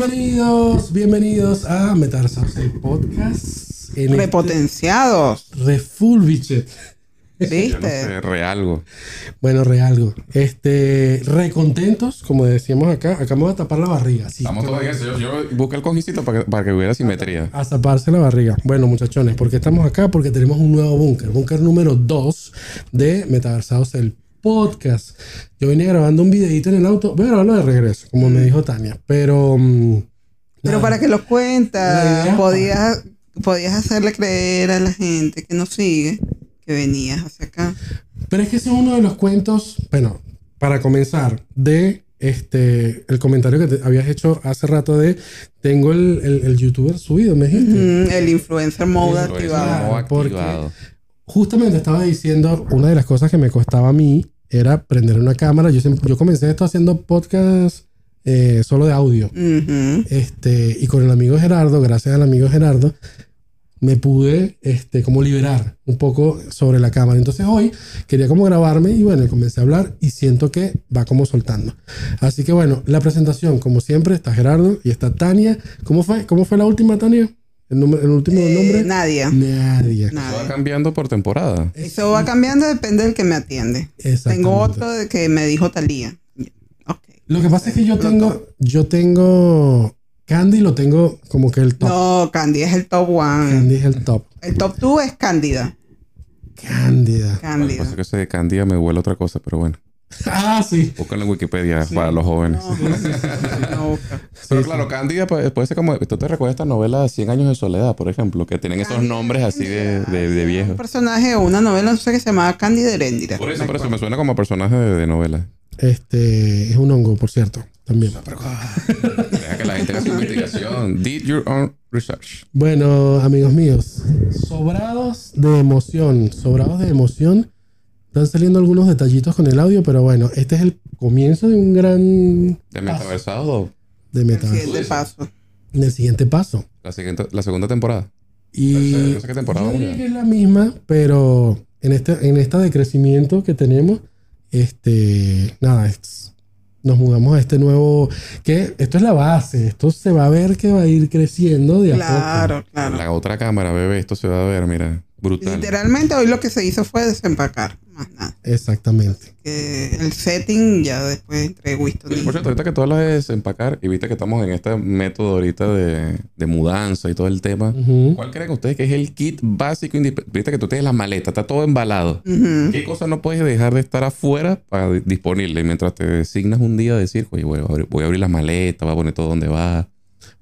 Bienvenidos, bienvenidos a Metaversados, el podcast. En Repotenciados. Este Refulbichet. ¿Viste? No sé, realgo. Bueno, realgo. Este, recontentos, como decíamos acá. Acá me voy a tapar la barriga. Sí, Estamos todos en eso. Yo, yo busqué el cojicito para que, para que hubiera simetría. a taparse la barriga. Bueno, muchachones, ¿por qué estamos acá? Porque tenemos un nuevo búnker. Búnker número 2 de Metaversados, el podcast. Yo venía grabando un videito en el auto. Voy a grabarlo de regreso, como me dijo Tania. Pero... mm, Pero nada. para que los La cuentas, podías, podías hacerle creer a la gente que nos sigue que venías hacia acá. Pero es que ese es uno de los cuentos, bueno, para comenzar, de este el comentario que te habías hecho hace rato de tengo el, el, el youtuber subido, me dijiste. Mm, el influencer mode Influencer activado. Como porque- activado. Justamente estaba diciendo, una de las cosas que me costaba a mí era prender una cámara. Yo, siempre- yo comencé esto haciendo podcast eh, solo de audio. Ujú. Este, y con el amigo Gerardo, gracias al amigo Gerardo, me pude este, como liberar un poco sobre la cámara. Entonces hoy quería como grabarme y bueno, comencé a hablar y siento que va como soltando. Así que bueno, la presentación, como siempre, está Gerardo y está Tania. ¿Cómo fue, cómo fue la última, Tania? ¿El, número- el último Eh, nombre? Nadia. Nadia. Eso va cambiando por temporada. Eso va cambiando, depende del que me atiende. Tengo otro de que me dijo Talía. Ok. Lo que pasa es que yo Pronto. tengo, yo tengo Candy, lo tengo como que el top. No, Candy es el top one. Candy es el top. El top two es Cándida. Cándida. Cándida. pasa es que ese de Candía me huele otra cosa, pero bueno. Ah, sí. Búscalo en Wikipedia para los jóvenes. No, no busca. Pero Sí, claro, Cándida puede, puede ser como... ¿Tú te recuerdas esta novela 100 años de soledad, por ejemplo? Que tienen esos nombres así de, de, de Un viejos. personaje de una novela, no sé, que se llamaba Cándida Heréndira. Por eso, por eso me suena como personaje de, de novela. Este es un hongo, por cierto, también. Deja que la gente haga su investigación. Did your own research. Bueno, amigos míos, sobrados de emoción, sobrados de emoción. Están saliendo algunos detallitos con el audio, pero bueno, este es el comienzo de un gran De Metaversado, de El meta, siguiente paso. del siguiente paso. la, siguiente, la segunda temporada. Y No sé- no sé qué temporada yo diría que es la misma, pero en este, en esta de crecimiento que tenemos, este, nada, es- nos mudamos a este nuevo, que esto es la base, esto se va a ver que va a ir creciendo de a poco. Claro, claro. La otra cámara, bebé, esto se va a ver, mira, brutal. Literalmente hoy lo que se hizo fue desempacar, más nada. Exactamente. Que el setting ya después entre Winston y... Por cierto, ahorita que tú hablas de desempacar y viste que estamos en este método ahorita de, de mudanza y todo el tema. ¿Cuál creen ustedes que es el kit básico? Viste que tú tienes la maleta, está todo embalado. ¿Qué cosa no puedes dejar de estar afuera para di- disponible? Mientras te designas un día a decir, oye, voy a abrir, voy a abrir las maletas, voy a poner todo donde va.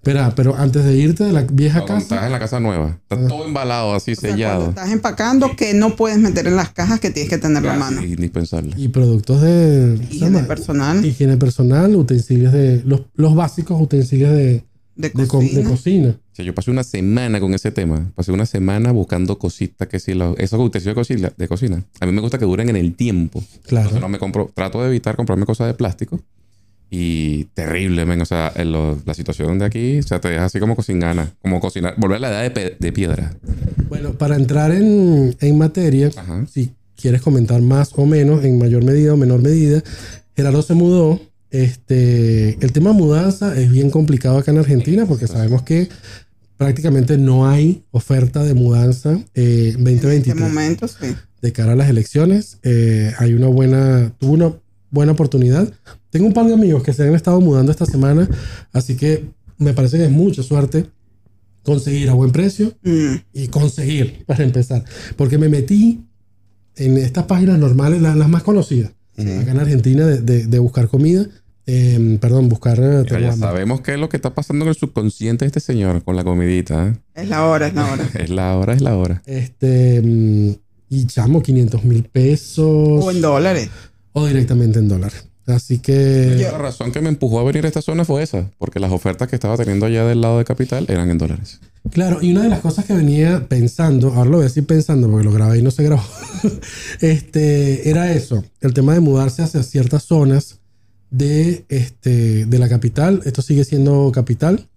Espera, pero antes de irte de la vieja cuando estás casa, en la casa nueva, está Ah. todo embalado, así O sea, sellado. estás empacando, que no puedes meter en las cajas que tienes que tener la mano. Indispensable. y productos de ¿cómo se Higiene personal, higiene personal, utensilios de los, los básicos utensilios de, de de, co- de cocina. cocina. O sea, yo pasé una semana con ese tema. Pasé una semana buscando cositas que si los, esos utensilios de cocina, de cocina. A mí me gusta que duren en el tiempo. Claro. Entonces no me compro, trato de evitar comprarme cosas de plástico. Y terrible, men. O sea, en lo- la situación de aquí, o sea, te deja así como sin ganas. Como cocinar, volver a la edad de, de piedra. Bueno, para entrar en, en materia, Ajá. si quieres comentar más o menos, en mayor medida o menor medida, Gerardo se mudó. Este, el tema mudanza es bien complicado acá en Argentina porque sabemos que prácticamente no hay oferta de mudanza eh, En este 2023 momento, sí. de cara a las elecciones. Eh, hay una buena, tuvo una buena oportunidad. Tengo un par de amigos que se han estado mudando esta semana, así que me parece que es mucha suerte conseguir a buen precio Mm. y conseguir para empezar. Porque me metí en estas páginas normales, las, las más conocidas, acá en Argentina, de, de- de buscar comida. eh, perdón, buscar... eh, Mira, ya sabemos qué es lo que está pasando en el subconsciente de este señor con la comidita. ¿eh? Es la hora, es la hora. Es la hora, es la hora. Este, mm, y chamo, 500 mil pesos. O en dólares. o directamente en dólares. Así que... La razón que me empujó a venir a esta zona fue esa, porque las ofertas que estaba teniendo allá del lado de Capital eran en dólares. Claro, y una de las cosas que venía pensando, ahora lo voy a decir pensando porque lo grabé y no se grabó, este, era eso, el tema de mudarse hacia ciertas zonas de, este, de la capital. Esto sigue siendo capital.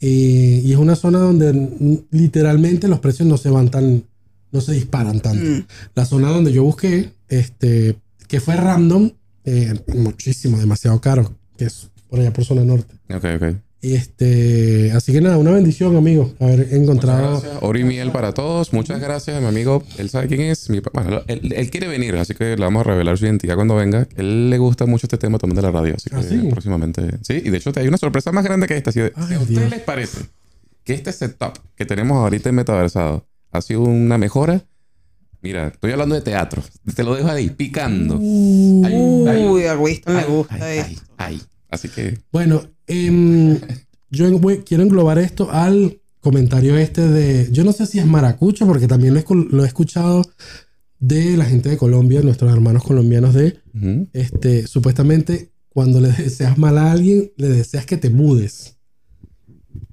eh, y es una zona donde literalmente los precios no se van tan, no se disparan tanto. Mm. La zona donde yo busqué, este, que fue random, eh, muchísimo, demasiado caro, que es por allá por zona norte. Ok, ok. Este, así que nada, una bendición, amigo, haber encontrado. Oro y miel para todos. Muchas gracias, mi amigo. Él sabe quién es. Mi, bueno, él, él quiere venir, así que le vamos a revelar su identidad cuando venga. Él le gusta mucho este tema también de la radio, así que ¿Ah, sí? próximamente. Sí, y de hecho hay una sorpresa más grande que esta. Ay, a ustedes les parece que este setup que tenemos ahorita en Metaversado ha sido una mejora, mira, estoy hablando de teatro. Te lo dejo ahí, picando. Uy, a Winston le Ay, gusta ay, esto. ay, ay. Así que Bueno, em, yo voy- quiero englobar esto al comentario este de. Yo no sé si es maracucho, porque también lo lo he escuchado de la gente de Colombia, nuestros hermanos colombianos, de este, supuestamente cuando le deseas mal a alguien, le deseas que te mudes.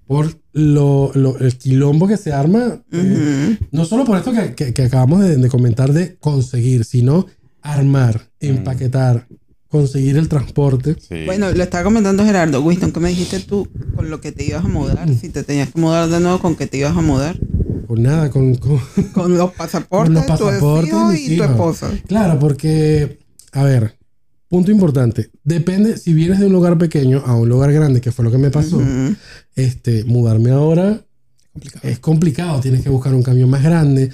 Por lo, lo- el quilombo que se arma, eh, no solo por esto que, que- que acabamos de, de comentar de conseguir, sino armar, empaquetar, conseguir el transporte. Sí. Bueno, lo estaba comentando Gerardo. Winston, ¿qué me dijiste tú con lo que te ibas a mudar? Si te tenías que mudar de nuevo, ¿con qué te ibas a mudar? Con nada, con, con- Con los pasaportes, Con los tu pasaportes de mis y tu esposa. Claro, porque, a ver, punto importante. Depende, si vienes de un lugar pequeño a un lugar grande, que fue lo que me pasó, Ujú. este, mudarme ahora complicado. es complicado. Tienes que buscar un camión más grande,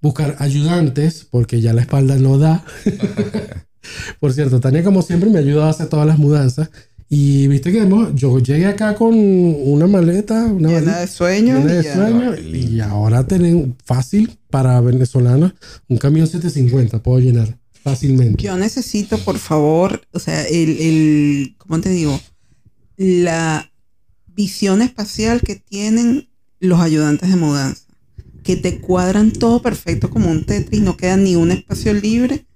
buscar ayudantes, porque ya la espalda no da. Por cierto, Tania, como siempre, me ayuda a hacer todas las mudanzas. Y viste que hemos- yo llegué acá con una maleta, una Llena valija de sueños. llena de y ya. sueños, y ahora tienen fácil para venezolanos un camión 750, puedo llenar fácilmente. Yo necesito, por favor, o sea, el, el, ¿cómo te digo? La visión espacial que tienen los ayudantes de mudanza. Que te cuadran todo perfecto como un Tetris, no queda ni un espacio libre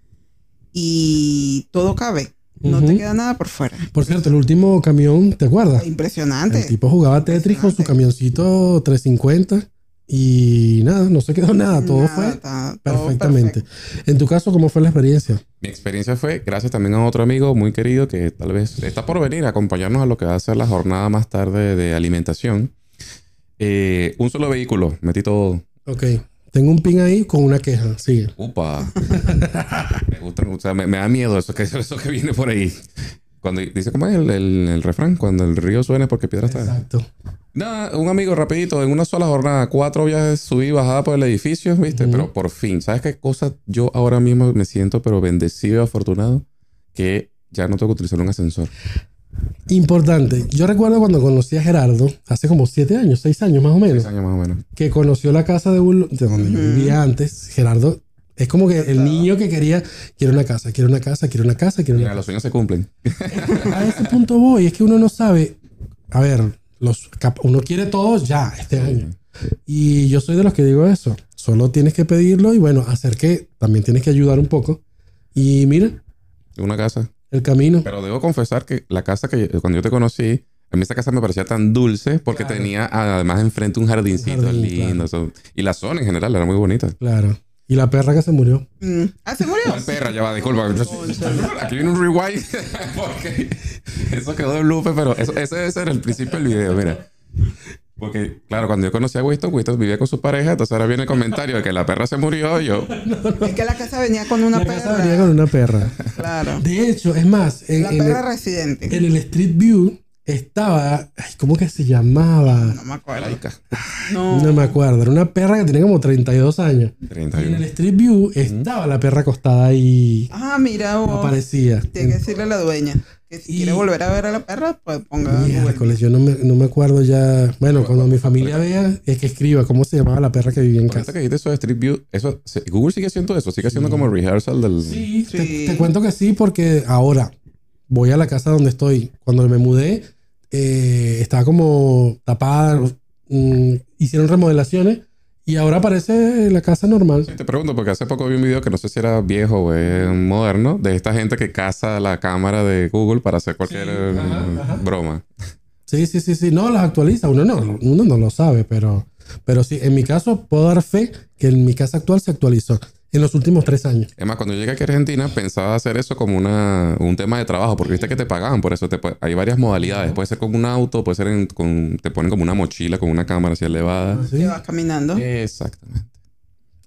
y todo cabe. No te queda nada por fuera. Por cierto, el último camión, ¿te acuerdas? Impresionante. El tipo jugaba Tetris con su camioncito 350 y nada, no se quedó nada, todo Nada, fue todo perfectamente. perfecto. En tu caso, ¿cómo fue la experiencia? Mi experiencia fue gracias también a otro amigo muy querido que tal vez está por venir a acompañarnos a lo que va a ser la jornada más tarde de alimentación. Eh, un solo vehículo, metí todo. Ok, tengo un pin ahí con una queja, sigue. Upa. me gusta, o sea, me, me da miedo eso que, eso que viene por ahí. Cuando dice, ¿cómo es el, el- el refrán? Cuando el río suena es porque piedra está. Exacto. Nada, un amigo rapidito, en una sola jornada, cuatro viajes subí y bajada por el edificio, ¿viste? Pero por fin, ¿sabes qué cosa? Yo ahora mismo me siento pero bendecido y afortunado que ya no tengo que utilizar un ascensor. Importante, yo recuerdo cuando conocí a Gerardo, hace como siete años, seis años más o menos, Seis años más o menos. que conoció la casa de, un- de donde yo vivía antes. Gerardo es como que el niño que quería, quiere una casa, quiere una casa, quiere una casa, quiere una Mira, los sueños se cumplen. a ese punto voy. Es que uno no sabe. A ver, los, uno quiere todo ya este año. Y yo soy de los que digo eso. Solo tienes que pedirlo y bueno, hacer que también tienes que ayudar un poco. Y mira, Una casa. el camino. Pero debo confesar que la casa que cuando yo te conocí, a mí esa casa me parecía tan dulce porque Claro. tenía además enfrente un jardincito Un jardín, lindo. eso. Y la zona en general era muy bonita. Claro. Y la perra que se murió. Mm. Ah, se murió. ¿Cuál perra? Ya va, disculpa. Aquí viene un rewind porque eso quedó de blooper, pero eso, ese debe ser el principio del video, mira. Porque, claro, cuando yo conocí a Winston, Winston vivía con su pareja, entonces ahora viene el comentario de que la perra se murió y yo... Es que la casa venía con una la casa perra. venía con una perra. Claro. De hecho, es más, en, La en perra el, residente. en el Street View estaba. ay, ¿Cómo que se llamaba? No me acuerdo. No. No me acuerdo. Era una perra que tenía como 32 años. Y en 31. el Street View estaba la perra acostada ahí. Ah, mira, No vos. aparecía. Tiene que decirle a la dueña que si Y- quiere volver a ver a la perra, pues ponga. Miércoles, yo no me, no me acuerdo ya. Bueno, cuando mi familia vea, es que escriba cómo se llamaba la perra que vivía en Ahorita casa. que dijiste eso de Street View, eso, Google sigue haciendo eso, sigue haciendo como rehearsal del... Sí, te- Sí. Te, cuento que sí, porque ahora voy a la casa donde estoy. Cuando me mudé, eh, estaba como tapada. mm, hicieron remodelaciones y ahora aparece la casa normal. Sí, Te pregunto, porque hace poco vi un video que no sé si era viejo o es moderno, de esta gente que caza la cámara de Google para hacer cualquier Sí, eh, ajá, ajá. broma. Sí, sí, sí, sí. No, las actualiza. Uno no, uno no lo sabe, pero, pero sí, en mi caso puedo dar fe que en mi casa actual se actualizó en los últimos tres años. Es más, cuando yo llegué aquí a Argentina pensaba hacer eso como una, un tema de trabajo, porque viste que te pagaban por eso. Te, hay varias modalidades. Puede ser con un auto, puede ser en- con... Te ponen como una mochila con una cámara así elevada. ¿Sí? Que vas caminando. Exactamente.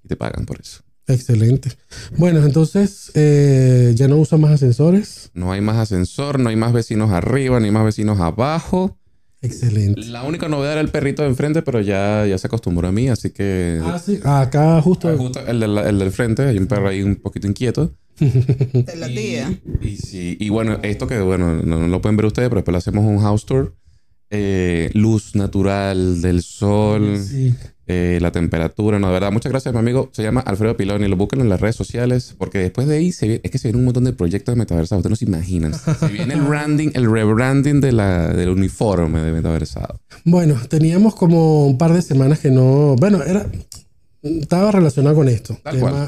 Y te pagan por eso. Excelente. Bueno, entonces eh, ya no usa más ascensores. No hay más ascensor, no hay más vecinos arriba, ni más vecinos abajo. Excelente. La única novedad era el perrito de enfrente, pero ya, ya se acostumbró a mí, así que... Ah, sí. Acá justo. Justo el, del- el del frente, hay un perro ahí un poquito inquieto. De la tía. Y, sí, y bueno, esto que bueno, no, no lo pueden ver ustedes, pero después le hacemos un house tour. Eh, luz natural del sol, Sí. Eh, la temperatura, no, de verdad, muchas gracias, mi amigo. Se llama Alfredo Piloni, lo buscan en las redes sociales, porque después de ahí se viene- es que se viene un montón de proyectos de metaversado, ustedes no se imaginan. Se viene el branding, el rebranding de la, del uniforme de metaversado. Bueno, teníamos como un par de semanas que no. Bueno, era. Estaba relacionado con esto.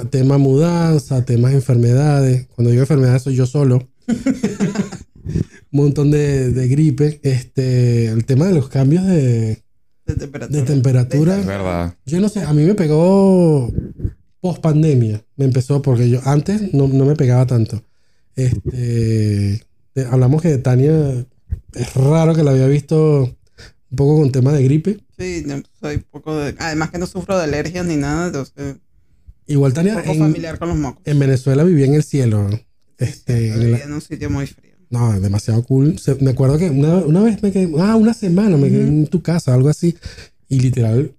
Tema mudanza, temas enfermedades. Cuando digo enfermedades soy yo solo. un montón de, de gripe. Este, el tema de los cambios de, De temperatura. de temperatura. Es verdad. Yo no sé, a mí me pegó post pandemia. Me empezó porque yo antes no, no me pegaba tanto. Este, hablamos que Tania es raro que la había visto un poco con tema de gripe. Sí, no, soy poco de... Además que no sufro de alergias ni nada, entonces... Igual Un Tania poco en, familiar con los mocos. en Venezuela vivía en el cielo. Este, en la- en un sitio muy frío. No, demasiado cool. Se- me acuerdo que una, una vez me quedé, ah, una semana me quedé en tu casa, algo así. Y literal,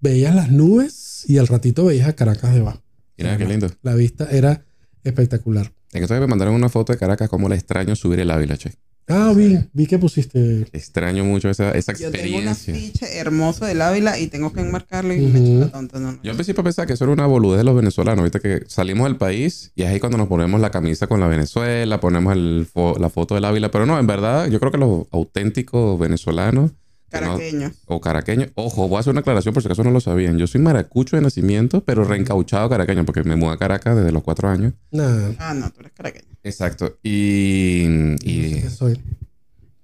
veías las nubes y al ratito veías a Caracas debajo. Mira qué lindo. La vista era espectacular. En esto me mandaron una foto de Caracas, como la extraño subir el Ávila, che. Ah, vi, vi que pusiste. Extraño mucho esa, esa Yo tengo una experiencia. ficha hermosa del Ávila y tengo que enmarcarlo y me Ujú. echo la tonta. No, no. Yo al principio pensaba que eso era una boludez de los venezolanos, viste que salimos del país y es ahí cuando nos ponemos la camisa con la Venezuela, ponemos el fo- la foto del Ávila, pero no, en verdad yo creo que los auténticos venezolanos que no- Caraqueño. o caraqueños, ojo, voy a hacer una aclaración por si acaso no lo sabían, yo soy maracucho de nacimiento, pero reencauchado caraqueño porque me mudé a Caracas desde los cuatro años. Nada. Ah, no, tú eres caraqueño. Exacto, y... y ¿Qué soy?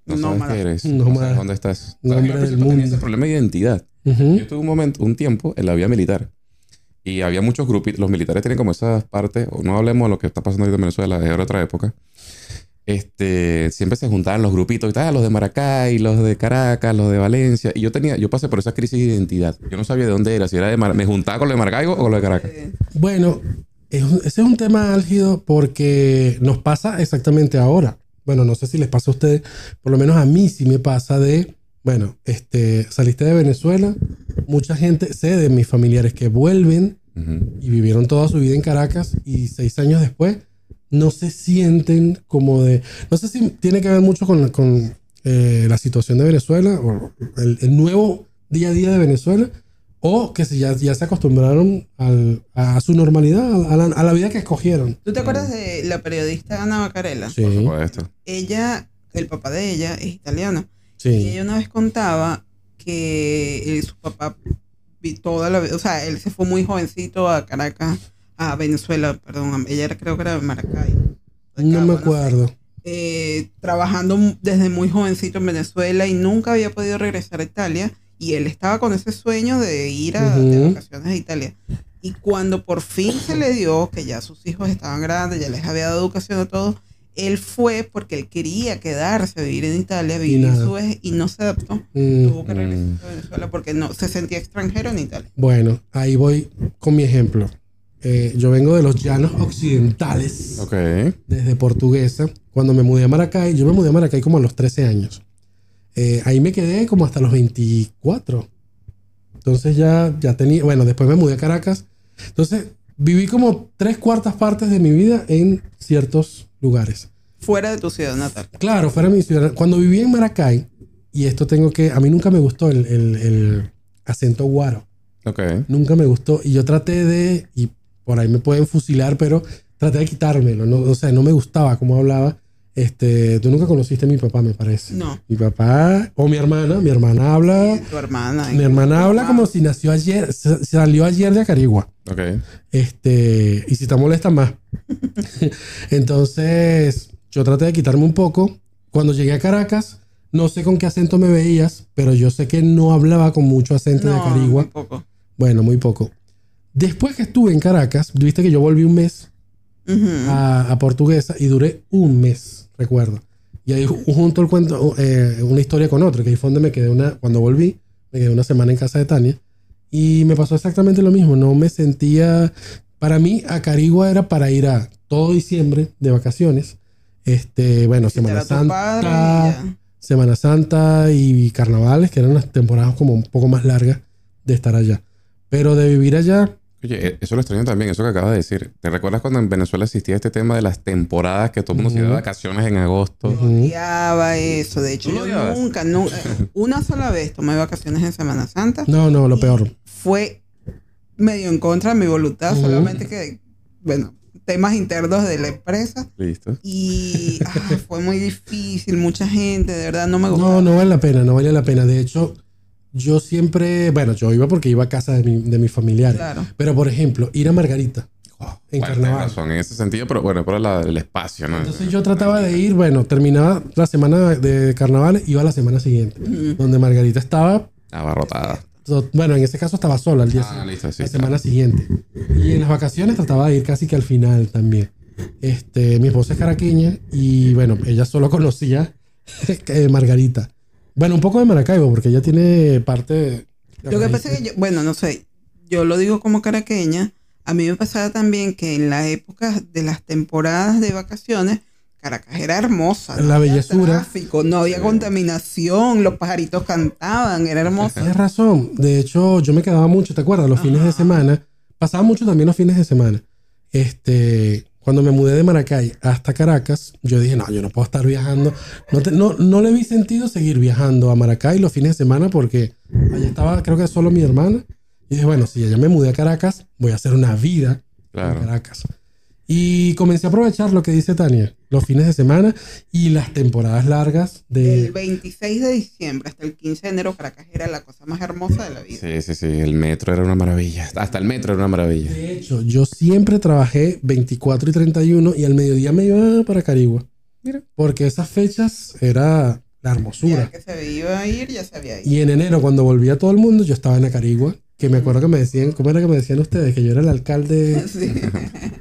no sabes Nómada. qué eres, no sabes dónde estás. Hombre del mundo. ese problema de identidad. Yo tuve un momento, un tiempo en la vida militar. Y había muchos grupitos. Los militares tienen como esas partes. o No hablemos de lo que está pasando ahorita en Venezuela, es otra época. Este, siempre se juntaban los grupitos y tal, los de Maracay, los de Caracas, los de Valencia. Y yo tenía, yo pasé por esa crisis de identidad. Yo no sabía de dónde era, si era de Mar- me juntaba con los de Maracay o con los de Caracas. Bueno, ese es un tema álgido porque nos pasa exactamente ahora. Bueno, no sé si les pasa a ustedes, por lo menos a mí sí me pasa de, bueno, este, saliste de Venezuela, mucha gente, sé de mis familiares que vuelven y vivieron toda su vida en Caracas y seis años después no se sienten como de... No sé si tiene que ver mucho con, con, eh, la situación de Venezuela o el, el nuevo día a día de Venezuela o que si ya, ya se acostumbraron al- a su normalidad, a la, a la vida que escogieron. ¿Tú te acuerdas de la periodista Ana Bacarella? Sí, Por supuesto. Ella, el papá de ella es italiano. Y sí. ella una vez contaba que eh, su papá vi toda la vida, o sea, él se fue muy jovencito a Caracas, a Venezuela, perdón, ella era, creo que era de Maracay. de No me acuerdo. Eh, trabajando desde muy jovencito en Venezuela y nunca había podido regresar a Italia y él estaba con ese sueño de ir a de Ujú. vacaciones a Italia. Y cuando por fin se le dio, que ya sus hijos estaban grandes, ya les había dado educación a todos, él fue porque él quería quedarse a vivir en Italia, vivir nada. su vejez, y no se adaptó. Mm, Tuvo que regresar a Venezuela porque no se sentía extranjero en Italia. Bueno, ahí voy con mi ejemplo. Eh, yo vengo de los llanos occidentales. Ok. desde Portuguesa. Cuando me mudé a Maracay, yo me mudé a Maracay como a los 13 años. Eh, ahí me quedé como hasta los 24. Entonces ya, ya tenía, bueno, después me mudé a Caracas. Entonces viví como tres cuartas partes de mi vida en ciertos lugares. Fuera de tu ciudad natal. Claro, fuera de mi ciudad. Cuando viví en Maracay, y esto tengo que, a mí nunca me gustó el, el- el acento guaro. Ok. Nunca me gustó. Y yo traté de, y por ahí me pueden fusilar, pero traté de quitármelo. ¿no? O sea, no me gustaba cómo hablaba. Este, tú nunca conociste a mi papá, me parece. No. Mi papá, o mi hermana, mi hermana habla. Tu hermana. Mi hermana habla como si nació ayer, sa- salió ayer de Acarigua. Ok. Este, y si te molesta más. Entonces, yo traté de quitarme un poco. Cuando llegué a Caracas, no sé con qué acento me veías, pero yo sé que no hablaba con mucho acento de No, Acarigua. muy poco. Bueno, muy poco. Después que estuve en Caracas, viste que yo volví un mes a, a Portuguesa y duré un mes, recuerdo. Y ahí ju- junto el cuento, eh, una historia con otra, que ahí fue donde me quedé una, cuando volví, me quedé una semana en casa de Tania. Y me pasó exactamente lo mismo, no me sentía, para mí Acarigua era para ir a todo diciembre de vacaciones. Este, bueno, Semana a Santa. Semana Santa y carnavales, que eran las temporadas como un poco más largas de estar allá. Pero de vivir allá, Oye, eh, eso lo extraño también, eso que acabas de decir. ¿Te recuerdas cuando en Venezuela existía este tema de las temporadas que todo el mundo se iba de vacaciones en agosto? Ujú. Odiaba eso. De hecho, ¿Tú lo yo odiabas? nunca, nunca, una sola vez tomé vacaciones en Semana Santa. no, no, lo peor. Fue medio en contra de mi voluntad, solamente que, bueno, temas internos de la empresa. Listo. Y ah, fue muy difícil, mucha gente, de verdad, no me gustaba. No, no vale la pena, no vale la pena. De hecho, yo siempre, bueno, yo iba porque iba a casa de, mi- de mis familiares. Claro. Pero, por ejemplo, ir a Margarita. En Bueno, tienes carnaval. razón en ese sentido, pero bueno, por la- el espacio, ¿no? Entonces yo trataba de ir, bueno, terminaba la semana de carnaval, iba a la semana siguiente, donde Margarita estaba, Abarrotada. bueno, en ese caso estaba sola el día Ah, listo, sí. la semana siguiente. Y en las vacaciones trataba de ir casi que al final también. Este, mi esposa es caraqueña y bueno, ella solo conocía eh, Margarita. Bueno, un poco de Maracaibo, porque ella tiene parte de Lo que pasa es que yo, bueno, no sé, yo lo digo como caraqueña, a mí me pasaba también que en la época de las temporadas de vacaciones, Caracas era hermosa. La había bellezura. tráfico, no había contaminación, los pajaritos cantaban, era hermosa. Tienes razón. De hecho, yo me quedaba mucho, ¿te acuerdas? Los fines de semana. Pasaba mucho también los fines de semana. Este, cuando me mudé de Maracay hasta Caracas, yo dije, no, yo no puedo estar viajando. No, te- no, no le vi sentido seguir viajando a Maracay los fines de semana porque allá estaba, creo que solo mi hermana. Y dije, bueno, si ya me mudé a Caracas, voy a hacer una vida en. Caracas. Y comencé a aprovechar lo que dice Tania, los fines de semana y las temporadas largas Del de... 26 de diciembre hasta el 15 de enero, Caracas era la cosa más hermosa de la vida. Sí, sí, sí. El metro era una maravilla. Hasta el metro era una maravilla. De hecho, yo siempre trabajé 24 y 31 y al mediodía me iba para Carigua. Mira. Porque esas fechas era la Ya hermosura. que se iba a ir, ya se había ido. Y en enero, cuando volvía todo el mundo, yo estaba en Acarigua. Que me acuerdo que me decían, ¿cómo era que me decían ustedes? Que yo era el alcalde. Sí.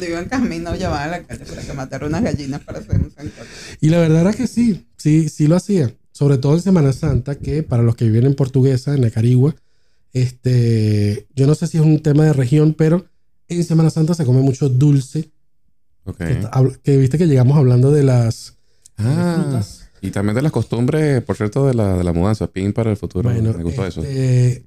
Cuando iba en camino llamaban a la calle para que matara unas gallinas para hacer un sancocho. Y la verdad era que sí, sí, sí lo hacía. Sobre todo en Semana Santa, que para los que viven en Portuguesa, en Acarigua, este, yo no sé si es un tema de región, pero en Semana Santa se come mucho dulce. Ok. Que, viste que llegamos hablando de las de las Ah, frutas. y también de las costumbres, por cierto, de la, de la mudanza. Pin para el futuro. Bueno, Me gustó eso. este,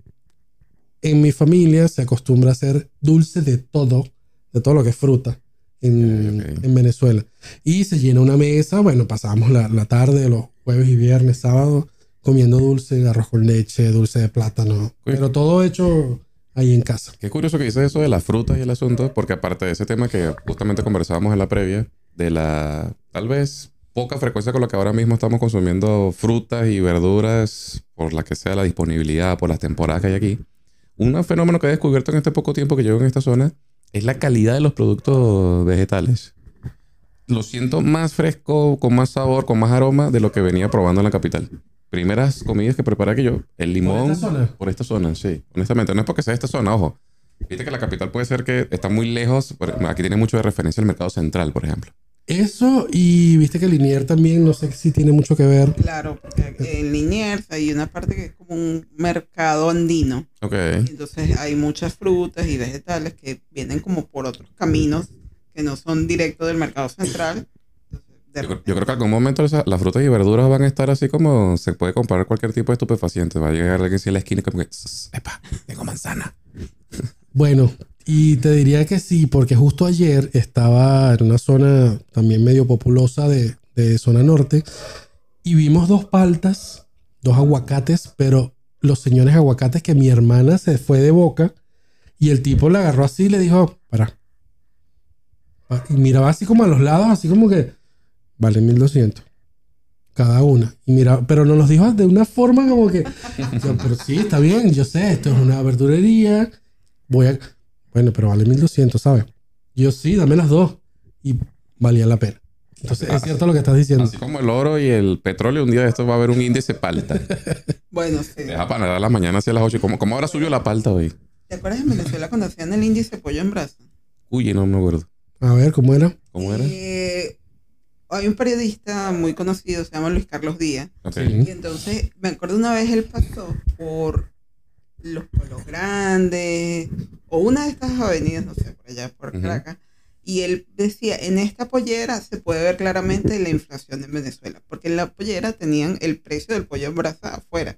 en mi familia se acostumbra a hacer dulce de todo, de todo lo que es fruta en, ok. en Venezuela. Y se llena una mesa, bueno, pasamos la, la tarde, los jueves y viernes, sábado, comiendo dulce, arroz con leche, dulce de plátano, pero todo hecho ahí en casa. Qué curioso que dices eso de las frutas y el asunto, porque aparte de ese tema que justamente conversábamos en la previa, de la tal vez poca frecuencia con la que ahora mismo estamos consumiendo frutas y verduras, por la que sea la disponibilidad, por las temporadas que hay aquí. Un fenómeno que he descubierto en este poco tiempo que llevo en esta zona es la calidad de los productos vegetales. Lo siento más fresco, con más sabor, con más aroma de lo que venía probando en la capital. Primeras comidas que preparé que yo, el limón. esta zona? Por esta zona, sí. Honestamente, no es porque sea esta zona, ojo. Viste que la capital puede ser que está muy lejos. Aquí tiene mucho de referencia el mercado central, por ejemplo. Eso, y viste que Linier también, no sé si tiene mucho que ver. Claro, porque en Liniers hay una parte que es como un mercado andino. Ok. Entonces hay muchas frutas y vegetales que vienen como por otros caminos que no son directos del mercado central. Entonces, Yo, creo que algún momento las frutas y verduras van a estar así como se puede comprar cualquier tipo de estupefaciente. Va a llegar alguien así en la esquina y como que, "Ss, epa, tengo manzana. Bueno, y te diría que sí, porque justo ayer estaba en una zona también medio populosa de, de zona norte y vimos dos paltas, dos aguacates, pero los señores aguacates que mi hermana se fue de boca y el tipo le agarró así y le dijo, para. Y miraba así como a los lados, así como que, vale 1200 cada una. Y mira, pero nos los dijo de una forma como que, yo, pero sí, está bien, yo sé, esto es una verdurería, voy a, bueno, pero vale 1200, ¿sabes? Yo sí, dame las dos. Y valía la pena. Entonces, es cierto lo que estás diciendo. Así como el oro y el petróleo, un día de esto va a haber un índice palta. Bueno, sí. Deja para a la mañana hacia las 8. ¿Cómo, cómo ahora subió la palta hoy? ¿Te acuerdas en Venezuela cuando hacían el índice pollo en brasa? Uy, no me acuerdo. A ver, ¿cómo era? ¿Cómo era? Eh, hay un periodista muy conocido, se llama Luis Carlos Díaz. Ok. Sí. Y entonces, me acuerdo una vez él pasó por los pueblos grandes o una de estas avenidas, no sé, por allá por. Caracas, Y él decía, en esta pollera se puede ver claramente la inflación en Venezuela, porque en la pollera tenían el precio del pollo en brasa afuera.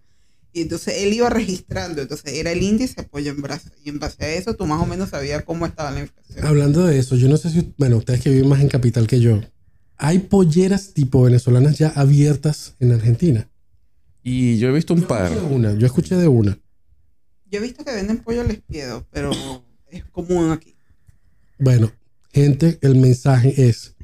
Y entonces él iba registrando, entonces era el índice pollo en brasa. Y en base a eso tú más o menos sabías cómo estaba la inflación. Hablando de eso, yo no sé si, bueno, ustedes que viven más en capital que yo, hay polleras tipo venezolanas ya abiertas en Argentina. Y yo he visto un Yo par. una, yo escuché de una. Yo he visto que venden pollo al espiedo, pero es común aquí. Bueno, gente, el mensaje es.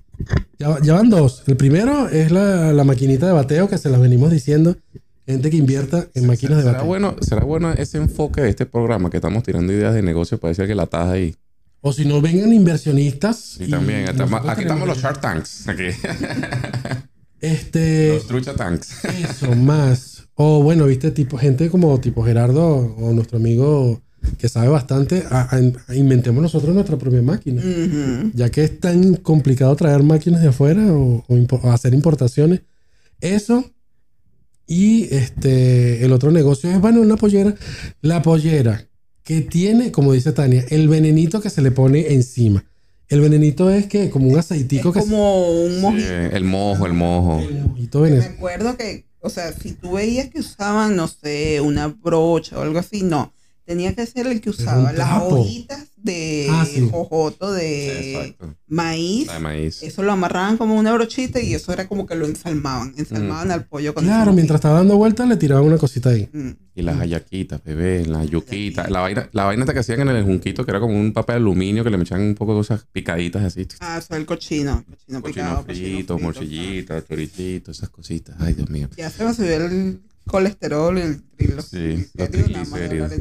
Ya, ya van dos. El primero es la, la maquinita de bateo que se las venimos diciendo. Gente que invierta en máquinas de ¿Será bateo. bueno, ¿Será bueno ese enfoque de este programa que estamos tirando ideas de negocio para decir que la taja ahí? O si no, vengan inversionistas. Sí, también. nosotros Estamos- aquí estamos los Shark Tanks. Aquí. Este. los Trucha Tanks. Eso, más. O bueno, viste, tipo, gente como tipo Gerardo o nuestro amigo que sabe bastante, a- a- inventemos nosotros nuestra propia máquina. Ya que es tan complicado traer máquinas de afuera o, o impo- o hacer importaciones. Eso. Y este, el otro negocio es, bueno, una pollera. La pollera que tiene, como dice Tania, el venenito que se le pone encima. El venenito es que como un aceitico Es que como un Sí, mojito. el mojo, el mojo. El mojito Me venezolano. acuerdo que, o sea, si tú veías que usaban, no sé, una brocha o algo así, no. Tenía que ser el que usaba las hojitas de Ah, sí. jojoto, Sí, de maíz. La de maíz. Eso lo amarraban como una brochita y eso era como que lo ensalmaban. Ensalmaban al pollo con Claro, mientras estaba dando vueltas le tiraban una cosita ahí. Mm. Y las hallaquitas, bebé, las yuquitas. La vaina, la vaina que hacían en el junquito, que era como un papel de aluminio que le echaban un poco de cosas picaditas así. Ah, o sea, el cochino. Cochino, Cochino picado, frito, cochino morcillita, choricito, esas cositas. Ay, Dios mío. Ya se me subió el colesterol y el triglicéridos. Sí, los triglicéridos.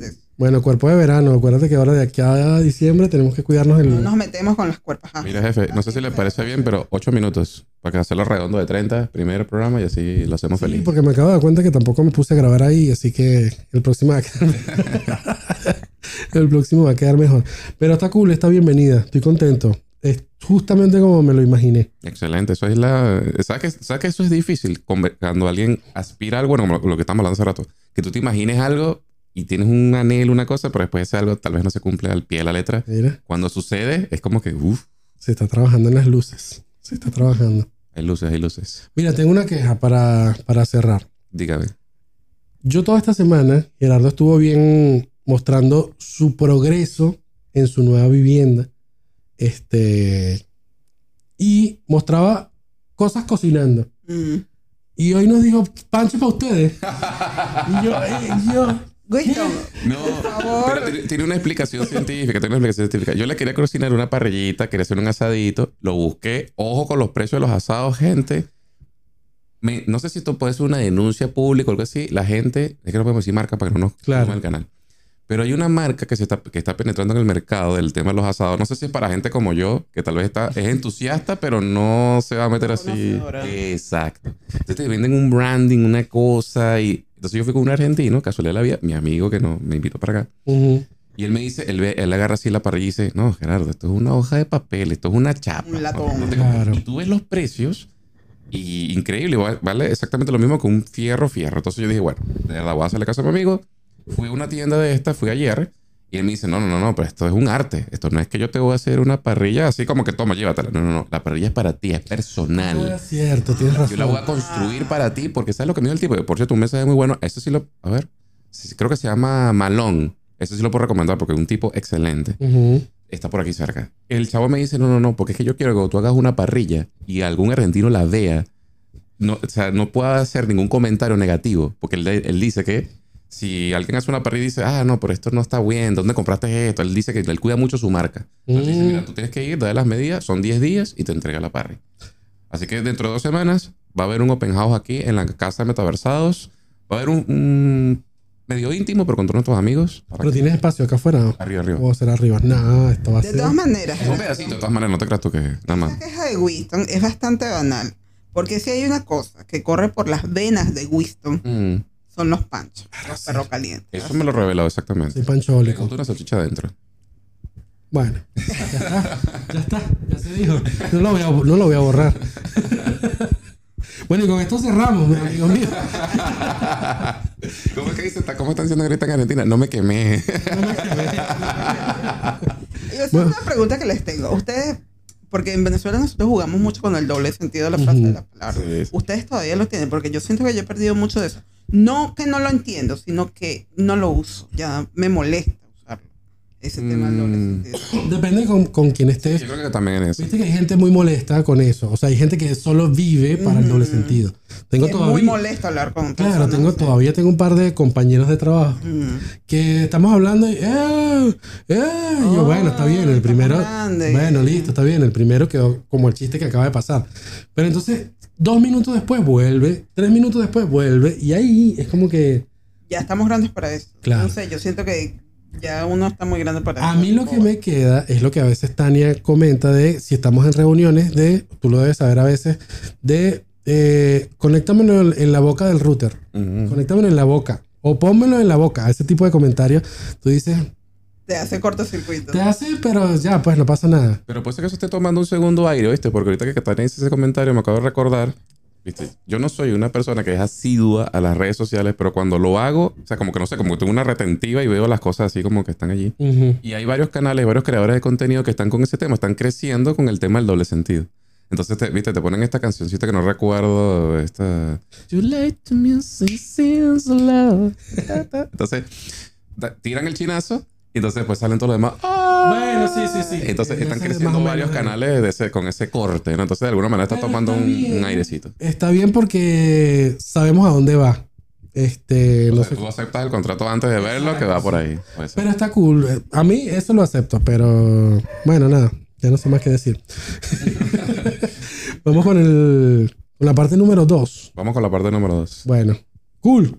Bueno, cuerpo de verano. Acuérdate que ahora de aquí a diciembre tenemos que cuidarnos el... No nos metemos con las cuerpas. ajá. Mira, jefe, no sé si le parece bien, pero ocho minutos para que hacerlo redondo de 30, primer programa y así lo hacemos Sí, feliz. porque me acabo de dar cuenta que tampoco me puse a grabar ahí, así que el próximo va a quedar El próximo va a quedar mejor. Pero está cool, está bienvenida. Estoy contento. Es justamente como me lo imaginé. Excelente, eso es la... ¿Sabes que, ¿Sabes que eso es difícil? Cuando alguien aspira a algo, bueno, lo que estamos hablando hace rato, que tú te imagines algo y tienes un anhelo, una cosa, pero después ese algo tal vez no se cumple al pie de la letra. Mira, Cuando sucede, es como que, uff, se está trabajando en las luces. Se está trabajando. hay luces, hay luces. Mira, tengo una queja para, para cerrar. Dígame. Yo toda esta semana, Gerardo estuvo bien mostrando su progreso en su nueva vivienda. Este. Y mostraba cosas cocinando. Mm. Y hoy nos dijo, pancho para ustedes. y yo, eh, yo, No, favor. pero tiene, tiene una explicación científica, tiene una explicación científica. Yo le quería cocinar una parrillita, quería hacer un asadito, lo busqué. Ojo con los precios de los asados, gente. Me- no sé si esto puede ser una denuncia pública o algo así. La gente, es que no podemos decir marca para que no nos Claro. el canal. Pero hay una marca que se está, que está penetrando en el mercado del tema de los asados. No sé si es para gente como yo, que tal vez está, es entusiasta, pero no se va a meter así. Exacto. Entonces te venden un branding, una cosa. Y entonces yo fui con un argentino, casualidad la vida, mi amigo que no, me invitó para acá. Y él me dice, él, ve- él agarra así la parrilla y dice, no, Gerardo, esto es una hoja de papel, esto es una chapa. Un latón. No te- Claro. Y tú ves los precios y increíble, va- vale exactamente lo mismo que un fierro fierro. Entonces yo dije, bueno, de verdad voy a hacerle caso a mi amigo. Fui a una tienda de esta, fui ayer y él me dice, no, no, no, no, pero esto es un arte. Esto no es que yo te voy a hacer una parrilla así como que toma, llévatela. No, no, no, la parrilla es para ti, es Ah, personal. es cierto, tienes razón. Yo la voy a construir para ti porque sabes lo que me dio el tipo. Por cierto, un mensaje muy bueno. Ese sí lo, a ver, creo que se llama Malón. Ese sí lo puedo recomendar porque es un tipo excelente está por aquí cerca. El chavo me dice, no, no, no, porque es que yo quiero que tú hagas una parrilla y algún argentino la vea, no, o sea, no pueda hacer ningún comentario negativo, porque él, él dice que si alguien hace una parrilla y dice, ah, no, pero esto no está bien, ¿dónde compraste esto? Él dice que él cuida mucho su marca. Entonces dice, Mm. mira, tú tienes que ir, dale las medidas, son 10 días y te entrega la parrilla. Así que dentro de dos semanas va a haber un open house aquí en la casa de Metaversados. Va a haber un, un medio íntimo, pero con todos nuestros amigos. Pero tienes espacio acá afuera. Arriba, arriba. O será arriba. No, esto va a De ser. todas maneras, Es un pedacito, de todas maneras, no te creas tú que nada más. esa queja de Winston es bastante banal. Porque si hay una cosa que corre por las venas de Winston, Mm, son los panchos, los perros calientes. eso me lo reveló exactamente. Soy Le panchólico. gusta una salchicha adentro. Bueno, ya está. Ya está. Ya se dijo. No lo voy a, no lo voy a borrar. bueno, y con esto cerramos, mi amigo mío. ¿Cómo es que dice? ¿Cómo están diciendo ahorita en Argentina? No me quemé. Y esa es una pregunta que les tengo. Ustedes porque en Venezuela nosotros jugamos mucho con el doble sentido de la frase de la palabra. Sí, sí. Ustedes todavía lo tienen, porque yo siento que yo he perdido mucho de eso. No que no lo entiendo, sino que no lo uso. Ya me molesta usarlo. Ese tema del doble Mm. sentido. Depende con, con quién estés. Yo creo que también en eso. Viste que hay gente muy molesta con eso. O sea, hay gente que solo vive para el doble sentido. Tengo es muy todavía. molesto hablar con Claro, tengo, sí. todavía tengo un par de compañeros de trabajo Mm. que estamos hablando y, ¡eh! ¡eh! Y yo, Oh, bueno, está bien, el estamos primero, grandes. bueno, listo, está bien, el primero quedó como el chiste que acaba de pasar. Pero entonces, dos minutos después vuelve, tres minutos después vuelve, y ahí es como que, Ya estamos grandes para eso. Claro. No sé, yo siento que ya uno está muy grande para a eso. mí lo que me queda es lo que a veces Tania comenta de, si estamos en reuniones, de, tú lo debes saber a veces, de, eh, conéctamelo en la boca del router, Ujú. conéctamelo en la boca, o pónmelo en la boca, ese tipo de comentarios, tú dices, Te hace cortocircuito. Te hace, pero ya, pues no pasa nada. Pero puede ser que eso esté tomando un segundo aire, ¿viste? Porque ahorita que Catania hizo ese comentario me acabo de recordar, ¿viste? Yo no soy una persona que es asidua a las redes sociales, pero cuando lo hago, o sea, como que no sé, como que tengo una retentiva y veo las cosas así como que están allí. Ujú. Y hay varios canales, varios creadores de contenido que están con ese tema, están creciendo con el tema del doble sentido. Entonces, te, viste, te ponen esta cancioncita que no recuerdo, esta... You like to music, love. Entonces, tiran el chinazo y entonces después salen todos los demás. "Ah". Bueno, sí, sí, sí. Entonces están creciendo menos varios canales de ese, con ese corte, ¿no? Entonces de alguna manera está tomando está un, airecito. Está bien porque sabemos a dónde va. Este, no sé. tú aceptas el contrato antes de verlo, que va por ahí. Pero está cool. A mí eso lo acepto, pero bueno, nada. Ya no sé más qué decir. Vamos con el con la parte número 2. Vamos con la parte número dos. Bueno, cool.